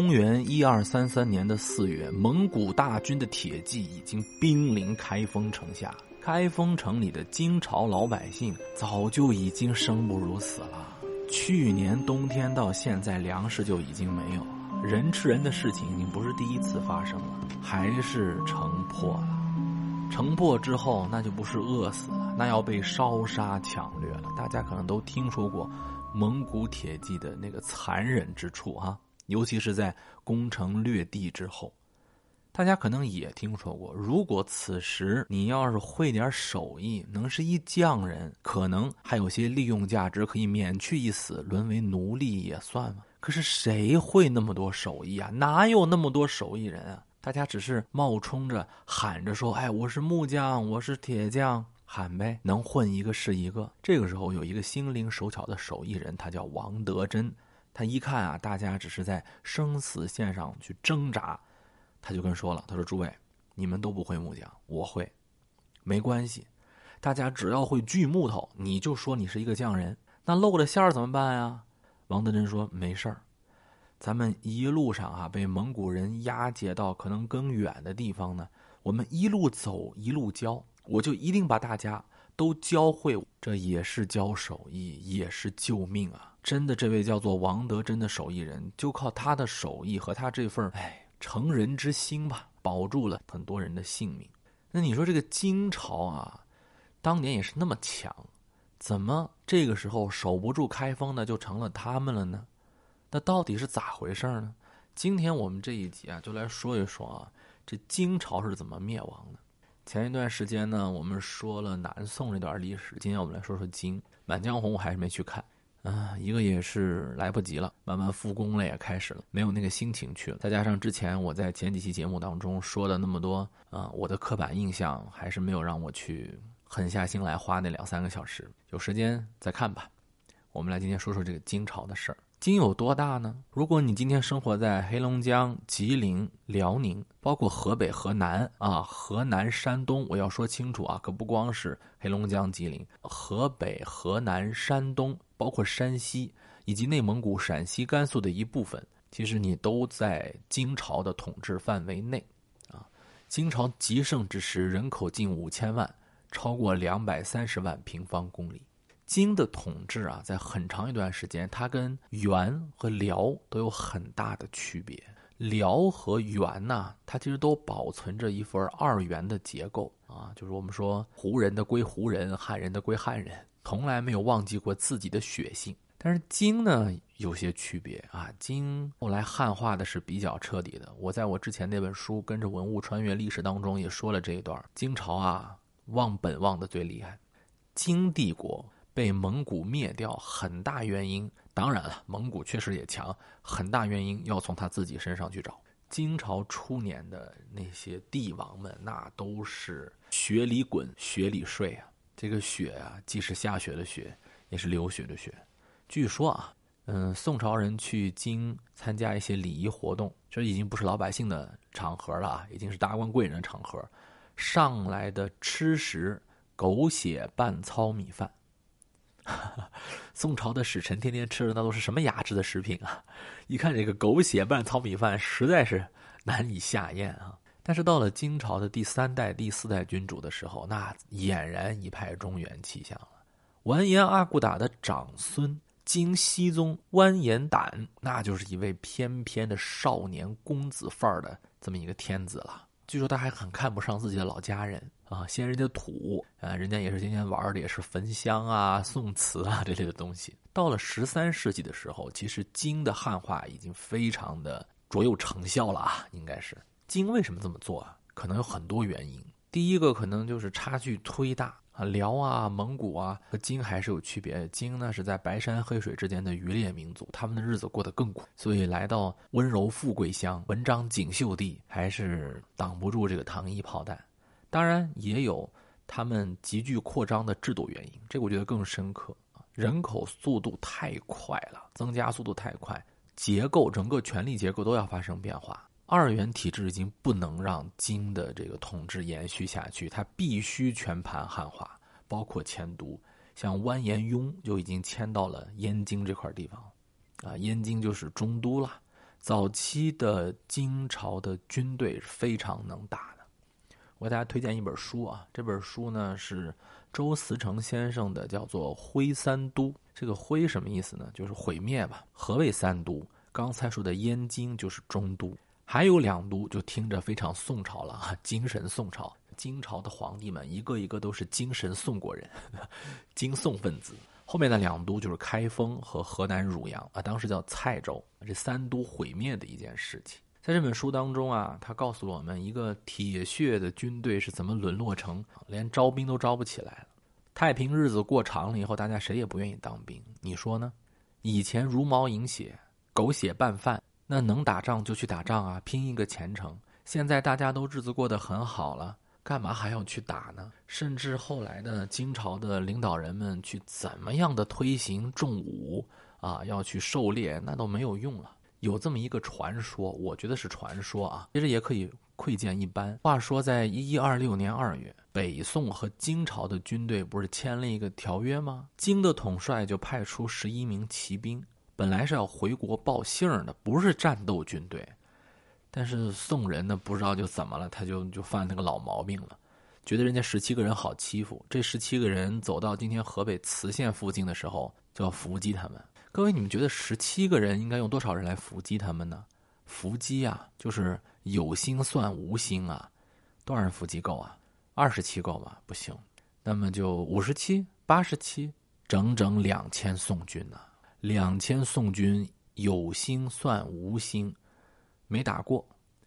公元一二三三年的四月，蒙古大军的铁骑已经兵临开封城下。开封城里的金朝老百姓早就已经生不如死了。去年冬天到现在，粮食就已经没有了，人吃人的事情已经不是第一次发生了，还是城破了。城破之后，那就不是饿死了，那要被烧杀抢掠了。大家可能都听说过蒙古铁骑的那个残忍之处哈。尤其是在攻城略地之后，大家可能也听说过，如果此时你要是会点手艺，能是一匠人，可能还有些利用价值，可以免去一死，沦为奴隶也算嘛。可是谁会那么多手艺啊？哪有那么多手艺人啊？大家只是冒充着喊着说：“哎，我是木匠，我是铁匠，喊呗，能混一个是一个。”这个时候有一个心灵手巧的手艺人，他叫王德珍。他一看啊，大家只是在生死线上去挣扎，他就跟说了：“他说，诸位，你们都不会木匠，我会，没关系，大家只要会锯木头，你就说你是一个匠人。那露了馅儿怎么办呀？”王德珍说：“没事儿，咱们一路上啊被蒙古人押解到可能更远的地方呢，我们一路走一路教，我就一定把大家都教会，这也是教手艺，也是救命啊。”真的，这位叫做王德珍的手艺人，就靠他的手艺和他这份哎成人之心吧，保住了很多人的性命。那你说这个金朝啊，当年也是那么强，怎么这个时候守不住开封呢，就成了他们了呢？那到底是咋回事呢？今天我们这一集啊，就来说一说啊，这金朝是怎么灭亡的。前一段时间呢，我们说了南宋这段历史，今天我们来说说金。《满江红》我还是没去看。啊，一个也是来不及了，慢慢复工了也开始了，没有那个心情去了。再加上之前我在前几期节目当中说的那么多啊，我的刻板印象还是没有让我去狠下心来花那两三个小时。有时间再看吧。我们来今天说说这个金朝的事儿。金有多大呢？如果你今天生活在黑龙江、吉林、辽宁，包括河北、河南啊，河南、山东，我要说清楚啊，可不光是黑龙江、吉林，河北、河南、山东。包括山西以及内蒙古、陕西、甘肃的一部分，其实你都在金朝的统治范围内，啊，金朝极盛之时，人口近五千万，超过两百三十万平方公里。金的统治啊，在很长一段时间，它跟元和辽都有很大的区别。辽和元呐，它其实都保存着一份二元的结构啊，就是我们说胡人的归胡人，汉人的归汉人。从来没有忘记过自己的血性，但是金呢有些区别啊。金后来汉化的是比较彻底的。我在我之前那本书《跟着文物穿越历史》当中也说了这一段。金朝啊忘本忘的最厉害，金帝国被蒙古灭掉，很大原因当然了，蒙古确实也强，很大原因要从他自己身上去找。金朝初年的那些帝王们，那都是雪里滚，雪里睡啊。这个雪啊，既是下雪的雪，也是流血的血。据说啊，嗯，宋朝人去京参加一些礼仪活动，这已经不是老百姓的场合了啊，已经是达官贵人的场合。上来的吃食，狗血拌糙米饭。宋朝的使臣天天吃的那都是什么雅致的食品啊？一看这个狗血拌糙米饭，实在是难以下咽啊。但是到了金朝的第三代、第四代君主的时候，那俨然一派中原气象了。完颜阿骨打的长孙金熙宗完颜亶，那就是一位翩翩的少年公子范儿的这么一个天子了。据说他还很看不上自己的老家人啊，嫌人家土啊，人家也是天天玩的也是焚香啊、宋词啊这类的东西。到了十三世纪的时候，其实金的汉化已经非常的卓有成效了啊，应该是。金为什么这么做啊？可能有很多原因。第一个可能就是差距忒大啊，辽啊、蒙古啊和金还是有区别。金呢是在白山黑水之间的渔猎民族，他们的日子过得更苦，所以来到温柔富贵乡、文章锦绣地，还是挡不住这个糖衣炮弹。当然也有他们急剧扩张的制度原因，这个我觉得更深刻。人口速度太快了，增加速度太快，结构整个权力结构都要发生变化。二元体制已经不能让金的这个统治延续下去，它必须全盘汉化，包括迁都。像完颜雍就已经迁到了燕京这块地方，啊，燕京就是中都了。早期的金朝的军队非常能打。我给大家推荐一本书啊，这本书呢是周思成先生的，叫做《灰三都》。这个“灰”什么意思呢？就是毁灭吧。何谓三都？刚才说的燕京就是中都，还有两都就听着非常宋朝了啊，精神宋朝。金朝的皇帝们一个一个都是精神宋国人，金宋分子。后面的两都就是开封和河南汝阳啊，当时叫蔡州。这三都毁灭的一件事情，在这本书当中啊，他告诉了我们一个铁血的军队是怎么沦落成连招兵都招不起来了。太平日子过长了以后，大家谁也不愿意当兵，你说呢？以前茹毛饮血、狗血拌饭，那能打仗就去打仗啊，拼一个前程。现在大家都日子过得很好了。干嘛还要去打呢？甚至后来的金朝的领导人们去怎么样的推行重武啊，要去狩猎，那都没有用了。有这么一个传说，我觉得是传说啊，其实也可以窥见一斑。话说，在一一二六年二月，北宋和金朝的军队不是签了一个条约吗？金的统帅就派出十一名骑兵，本来是要回国报信的，不是战斗军队。但是宋人呢，不知道就怎么了，他就就犯那个老毛病了，觉得人家十七个人好欺负。这十七个人走到今天河北磁县附近的时候，就要伏击他们。各位，你们觉得十七个人应该用多少人来伏击他们呢？伏击啊，就是有心算无心啊，多少人伏击够啊？二十七够吗？不行，那么就五十七、八十七，整整两千宋军呢。两千宋军有心算无心。没打过，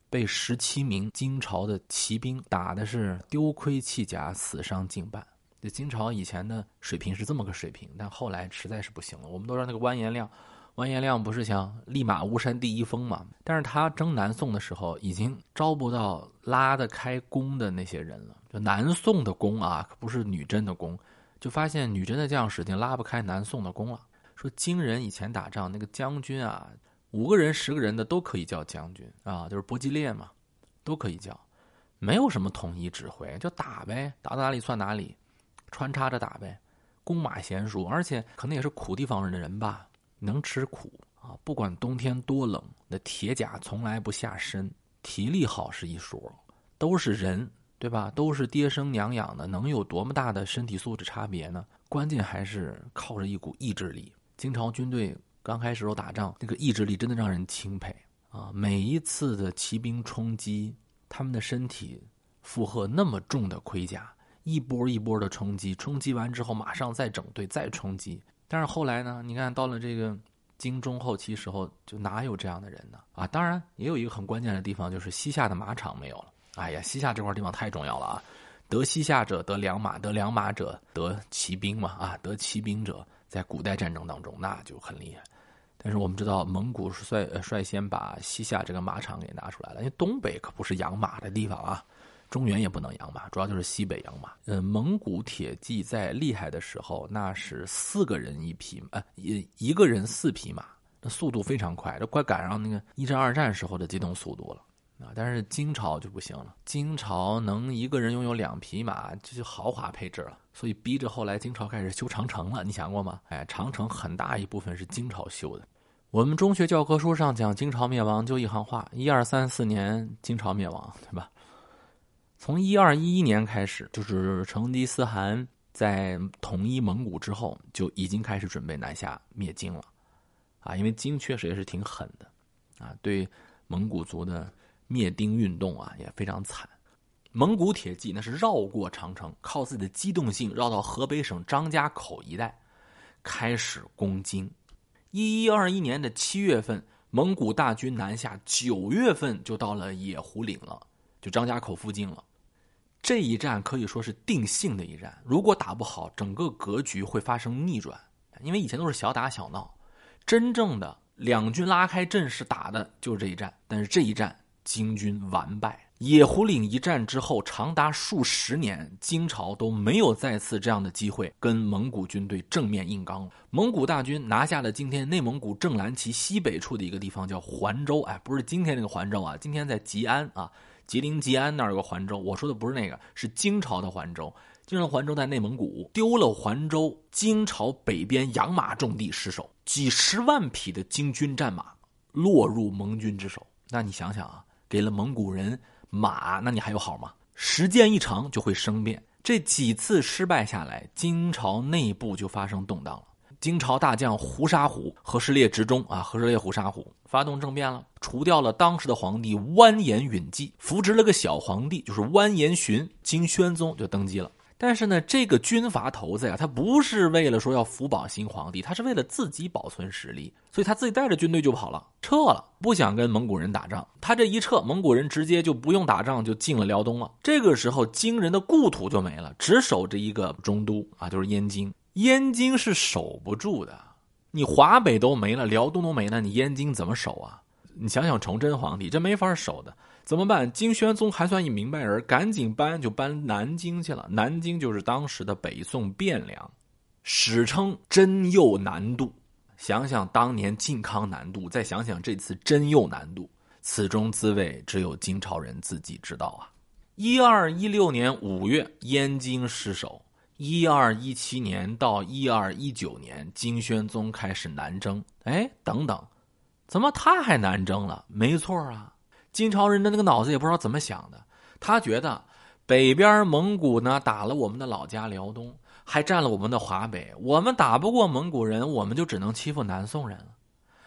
被十七名金朝的骑兵打的是丢盔弃甲，死伤近半。这金朝以前的水平是这么个水平，但后来实在是不行了。我们都知道那个完颜亮，完颜亮不是想立马巫山第一峰嘛？但是他征南宋的时候，已经招不到拉得开弓的那些人了。就南宋的弓啊，可不是女真的弓，就发现女真的将士已经拉不开南宋的弓了。说金人以前打仗那个将军啊。五个人、十个人的都可以叫将军啊，就是搏击猎嘛，都可以叫，没有什么统一指挥，就打呗，打到哪里算哪里，穿插着打呗。弓马娴熟，而且可能也是苦地方人的人吧，能吃苦啊。不管冬天多冷，那铁甲从来不下身，体力好是一说，都是人，对吧？都是爹生娘养的，能有多么大的身体素质差别呢？关键还是靠着一股意志力。金朝军队。刚开始时候打仗，那个意志力真的让人钦佩啊！每一次的骑兵冲击，他们的身体负荷那么重的盔甲，一波一波的冲击，冲击完之后马上再整队再冲击。但是后来呢？你看到了这个金中后期时候，就哪有这样的人呢？啊，当然也有一个很关键的地方，就是西夏的马场没有了。哎呀，西夏这块地方太重要了啊！得西夏者得良马，得良马者得骑兵嘛啊，得骑兵者。在古代战争当中，那就很厉害。但是我们知道，蒙古是率率先把西夏这个马场给拿出来了，因为东北可不是养马的地方啊，中原也不能养马，主要就是西北养马。呃，蒙古铁骑在厉害的时候，那是四个人一匹，呃，一一个人四匹马，那速度非常快，这快赶上那个一战、二战时候的机动速度了。啊，但是金朝就不行了。金朝能一个人拥有两匹马，这就豪华配置了。所以逼着后来金朝开始修长城了。你想过吗？哎，长城很大一部分是金朝修的。我们中学教科书上讲金朝灭亡就一行话：一二三四年金朝灭亡，对吧？从一二一一年开始，就是成吉思汗在统一蒙古之后，就已经开始准备南下灭金了。啊，因为金确实也是挺狠的，啊，对蒙古族的。灭丁运动啊也非常惨，蒙古铁骑那是绕过长城，靠自己的机动性绕到河北省张家口一带，开始攻金。一一二一年的七月份，蒙古大军南下，九月份就到了野狐岭了，就张家口附近了。这一战可以说是定性的一战，如果打不好，整个格局会发生逆转。因为以前都是小打小闹，真正的两军拉开阵势打的就是这一战，但是这一战。金军完败，野狐岭一战之后，长达数十年，金朝都没有再次这样的机会跟蒙古军队正面硬刚。蒙古大军拿下了今天内蒙古正蓝旗西北处的一个地方，叫环州。哎，不是今天那个环州啊，今天在吉安啊，吉林吉安那儿有个环州。我说的不是那个，是金朝的环州。金朝环州在内蒙古，丢了环州，金朝北边养马重地失守，几十万匹的金军战马。落入蒙军之手。那你想想啊，给了蒙古人马，那你还有好吗？时间一长就会生变。这几次失败下来，金朝内部就发生动荡了。金朝大将胡沙虎和氏烈执中啊，和氏烈胡沙虎发动政变了，除掉了当时的皇帝完颜允济，扶植了个小皇帝，就是完颜询，金宣宗就登基了。但是呢，这个军阀头子呀，他不是为了说要扶保新皇帝，他是为了自己保存实力，所以他自己带着军队就跑了，撤了，不想跟蒙古人打仗。他这一撤，蒙古人直接就不用打仗，就进了辽东了。这个时候，金人的故土就没了，只守着一个中都啊，就是燕京。燕京是守不住的，你华北都没了，辽东都没了，你燕京怎么守啊？你想想崇祯皇帝，这没法守的。怎么办？金宣宗还算一明白人，赶紧搬就搬南京去了。南京就是当时的北宋汴梁，史称真佑南渡。想想当年靖康南渡，再想想这次真佑南渡，此中滋味只有金朝人自己知道啊！一二一六年五月，燕京失守；一二一七年到一二一九年，金宣宗开始南征。哎，等等，怎么他还南征了？没错啊。金朝人的那个脑子也不知道怎么想的，他觉得北边蒙古呢打了我们的老家辽东，还占了我们的华北，我们打不过蒙古人，我们就只能欺负南宋人了。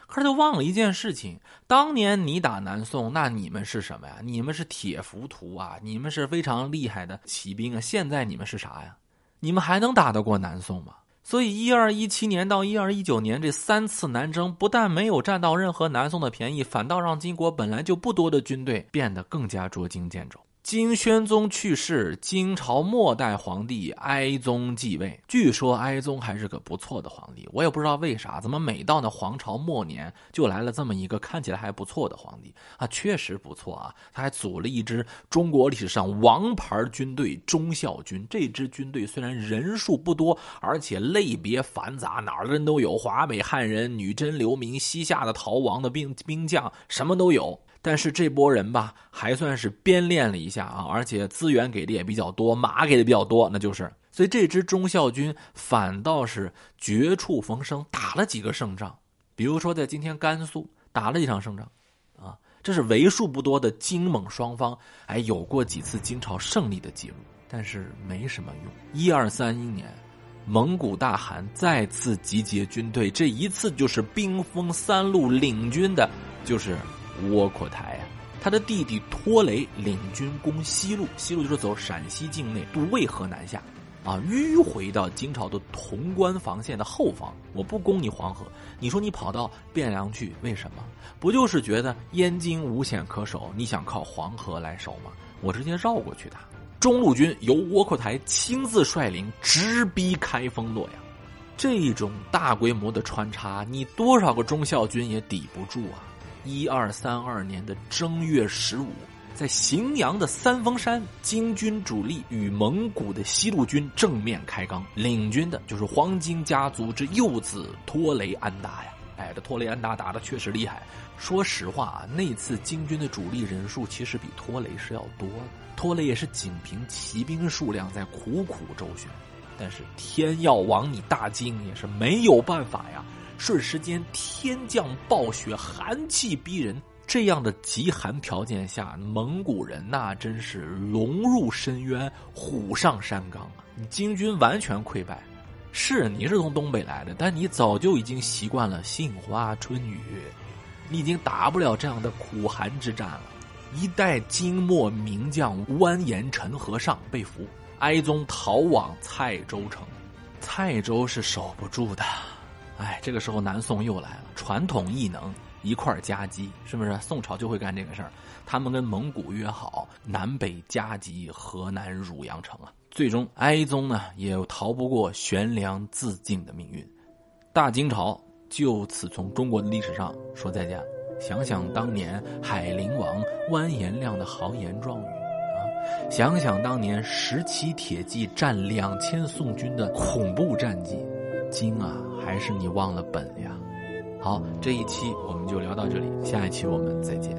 可是就忘了一件事情：当年你打南宋，那你们是什么呀？你们是铁浮屠啊，你们是非常厉害的骑兵啊。现在你们是啥呀？你们还能打得过南宋吗？所以，一二一七年到一二一九年这三次南征，不但没有占到任何南宋的便宜，反倒让金国本来就不多的军队变得更加捉襟见肘。金宣宗去世，金朝末代皇帝哀宗继位。据说哀宗还是个不错的皇帝，我也不知道为啥，怎么每到那皇朝末年就来了这么一个看起来还不错的皇帝啊？确实不错啊，他还组了一支中国历史上王牌军队——忠孝军。这支军队虽然人数不多，而且类别繁杂，哪儿的人都有：华北汉人、女真流民、西夏的逃亡的兵兵将，什么都有。但是这波人吧，还算是编练了一下啊，而且资源给的也比较多，马给的比较多，那就是，所以这支忠孝军反倒是绝处逢生，打了几个胜仗，比如说在今天甘肃打了一场胜仗，啊，这是为数不多的金蒙双方哎有过几次金朝胜利的记录，但是没什么用。一二三一年，蒙古大汗再次集结军队，这一次就是兵锋三路领军的，就是。窝阔台啊，他的弟弟拖雷领军攻西路，西路就是走陕西境内，渡渭河南下，啊，迂回到金朝的潼关防线的后方。我不攻你黄河，你说你跑到汴梁去，为什么？不就是觉得燕京无险可守，你想靠黄河来守吗？我直接绕过去打。中路军由窝阔台亲自率领，直逼开封洛阳。这种大规模的穿插，你多少个忠孝军也抵不住啊！一二三二年的正月十五，在荥阳的三峰山，金军主力与蒙古的西路军正面开刚，领军的就是黄金家族之幼子托雷安达呀！哎，这托雷安达打的确实厉害。说实话啊，那次金军的主力人数其实比托雷是要多的，托雷也是仅凭骑兵数量在苦苦周旋，但是天要亡你大金也是没有办法呀。瞬时间，天降暴雪，寒气逼人。这样的极寒条件下，蒙古人那真是龙入深渊，虎上山岗啊！金军完全溃败。是你是从东北来的，但你早就已经习惯了杏花春雨，你已经打不了这样的苦寒之战了。一代金末名将完颜陈和尚被俘，哀宗逃往蔡州城，蔡州是守不住的。哎，这个时候南宋又来了，传统异能一块夹击，是不是？宋朝就会干这个事儿。他们跟蒙古约好，南北夹击河南汝阳城啊。最终，哀宗呢也逃不过悬梁自尽的命运，大金朝就此从中国的历史上说再见。想想当年海陵王完颜亮的豪言壮语啊，想想当年十七铁骑战两千宋军的恐怖战绩。今啊还是你忘了本呀？好这一期我们就聊到这里下一期我们再见。